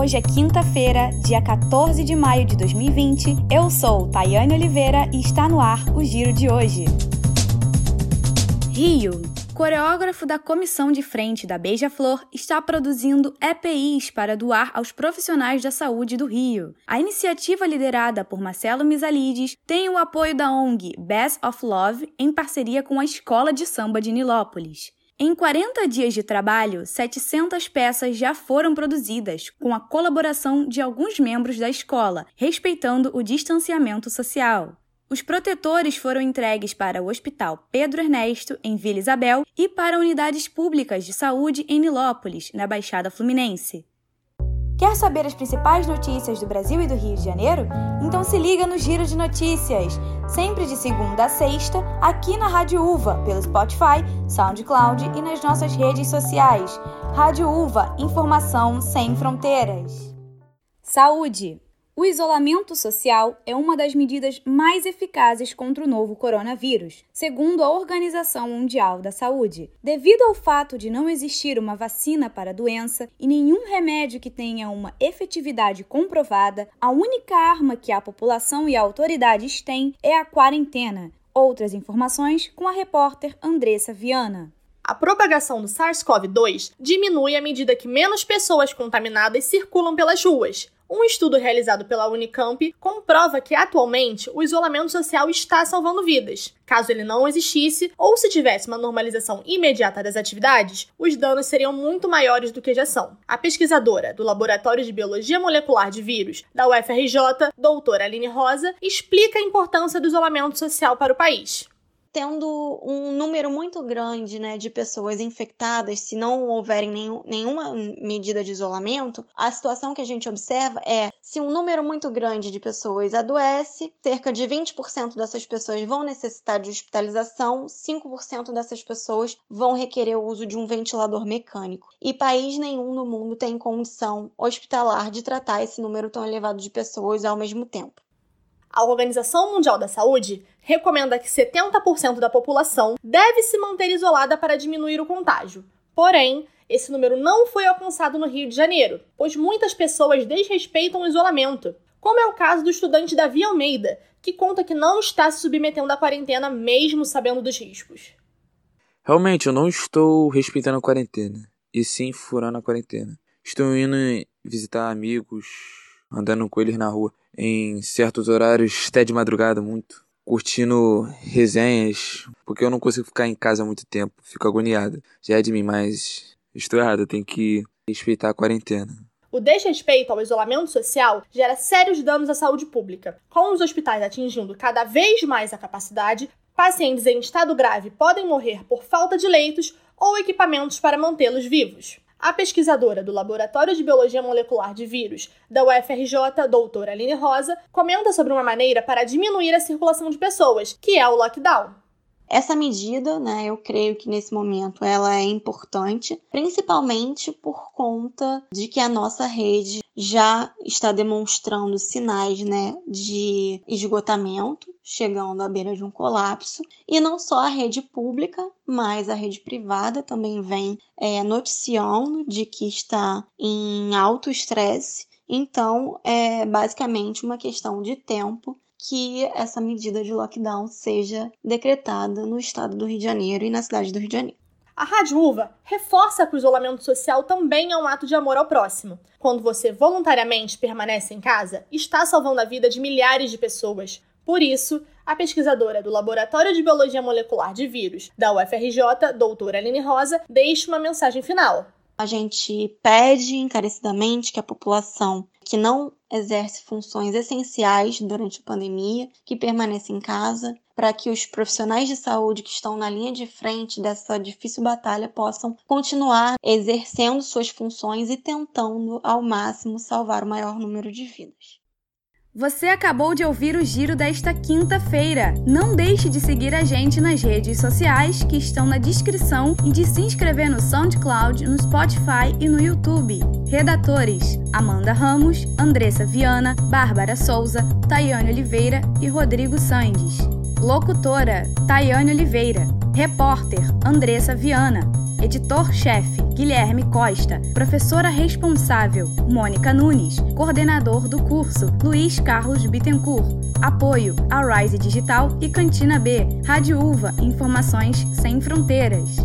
Hoje é quinta-feira, dia 14 de maio de 2020. Eu sou Tayane Oliveira e está no ar o Giro de hoje. Rio. Coreógrafo da comissão de frente da Beija-Flor está produzindo EPIs para doar aos profissionais da saúde do Rio. A iniciativa liderada por Marcelo Misalides tem o apoio da ONG Best of Love em parceria com a Escola de Samba de Nilópolis. Em 40 dias de trabalho, 700 peças já foram produzidas, com a colaboração de alguns membros da escola, respeitando o distanciamento social. Os protetores foram entregues para o Hospital Pedro Ernesto, em Vila Isabel, e para unidades públicas de saúde em Nilópolis, na Baixada Fluminense. Quer saber as principais notícias do Brasil e do Rio de Janeiro? Então se liga no Giro de Notícias, sempre de segunda a sexta, aqui na Rádio Uva, pelo Spotify, SoundCloud e nas nossas redes sociais. Rádio Uva, informação sem fronteiras. Saúde! O isolamento social é uma das medidas mais eficazes contra o novo coronavírus, segundo a Organização Mundial da Saúde. Devido ao fato de não existir uma vacina para a doença e nenhum remédio que tenha uma efetividade comprovada, a única arma que a população e autoridades têm é a quarentena. Outras informações com a repórter Andressa Viana. A propagação do SARS-CoV-2 diminui à medida que menos pessoas contaminadas circulam pelas ruas. Um estudo realizado pela Unicamp comprova que atualmente o isolamento social está salvando vidas. Caso ele não existisse, ou se tivesse uma normalização imediata das atividades, os danos seriam muito maiores do que já são. A pesquisadora do Laboratório de Biologia Molecular de Vírus da UFRJ, doutora Aline Rosa, explica a importância do isolamento social para o país tendo um número muito grande né, de pessoas infectadas, se não houverem nenhum, nenhuma medida de isolamento, a situação que a gente observa é se um número muito grande de pessoas adoece, cerca de 20% dessas pessoas vão necessitar de hospitalização, 5% dessas pessoas vão requerer o uso de um ventilador mecânico. E país nenhum no mundo tem condição hospitalar de tratar esse número tão elevado de pessoas ao mesmo tempo. A Organização Mundial da Saúde recomenda que 70% da população deve se manter isolada para diminuir o contágio. Porém, esse número não foi alcançado no Rio de Janeiro, pois muitas pessoas desrespeitam o isolamento, como é o caso do estudante Davi Almeida, que conta que não está se submetendo à quarentena mesmo sabendo dos riscos. Realmente, eu não estou respeitando a quarentena, e sim furando a quarentena. Estou indo visitar amigos, andando com eles na rua em certos horários, até de madrugada, muito, curtindo resenhas, porque eu não consigo ficar em casa muito tempo, fico agoniado. Já é de mim, mas estou errado, tenho que respeitar a quarentena. O desrespeito ao isolamento social gera sérios danos à saúde pública. Com os hospitais atingindo cada vez mais a capacidade, pacientes em estado grave podem morrer por falta de leitos ou equipamentos para mantê-los vivos. A pesquisadora do Laboratório de Biologia Molecular de Vírus da UFRJ, doutora Aline Rosa, comenta sobre uma maneira para diminuir a circulação de pessoas, que é o lockdown. Essa medida, né, eu creio que nesse momento ela é importante, principalmente por conta de que a nossa rede já está demonstrando sinais, né, de esgotamento, chegando à beira de um colapso. E não só a rede pública, mas a rede privada também vem é, noticiando de que está em alto estresse. Então, é basicamente uma questão de tempo que essa medida de lockdown seja decretada no estado do Rio de Janeiro e na cidade do Rio de Janeiro. A Rádio Uva reforça que o isolamento social também é um ato de amor ao próximo. Quando você voluntariamente permanece em casa, está salvando a vida de milhares de pessoas. Por isso, a pesquisadora do Laboratório de Biologia Molecular de Vírus da UFRJ, doutora Aline Rosa, deixa uma mensagem final. A gente pede encarecidamente que a população que não exerce funções essenciais durante a pandemia, que permaneça em casa, para que os profissionais de saúde que estão na linha de frente dessa difícil batalha possam continuar exercendo suas funções e tentando ao máximo salvar o maior número de vidas. Você acabou de ouvir o giro desta quinta-feira. Não deixe de seguir a gente nas redes sociais que estão na descrição e de se inscrever no SoundCloud, no Spotify e no YouTube. Redatores: Amanda Ramos, Andressa Viana, Bárbara Souza, Tayane Oliveira e Rodrigo Sandes. Locutora: Tayane Oliveira. Repórter: Andressa Viana. Editor-chefe, Guilherme Costa. Professora responsável, Mônica Nunes. Coordenador do curso, Luiz Carlos Bittencourt. Apoio, a Rise Digital e Cantina B. Rádio Uva, informações sem fronteiras.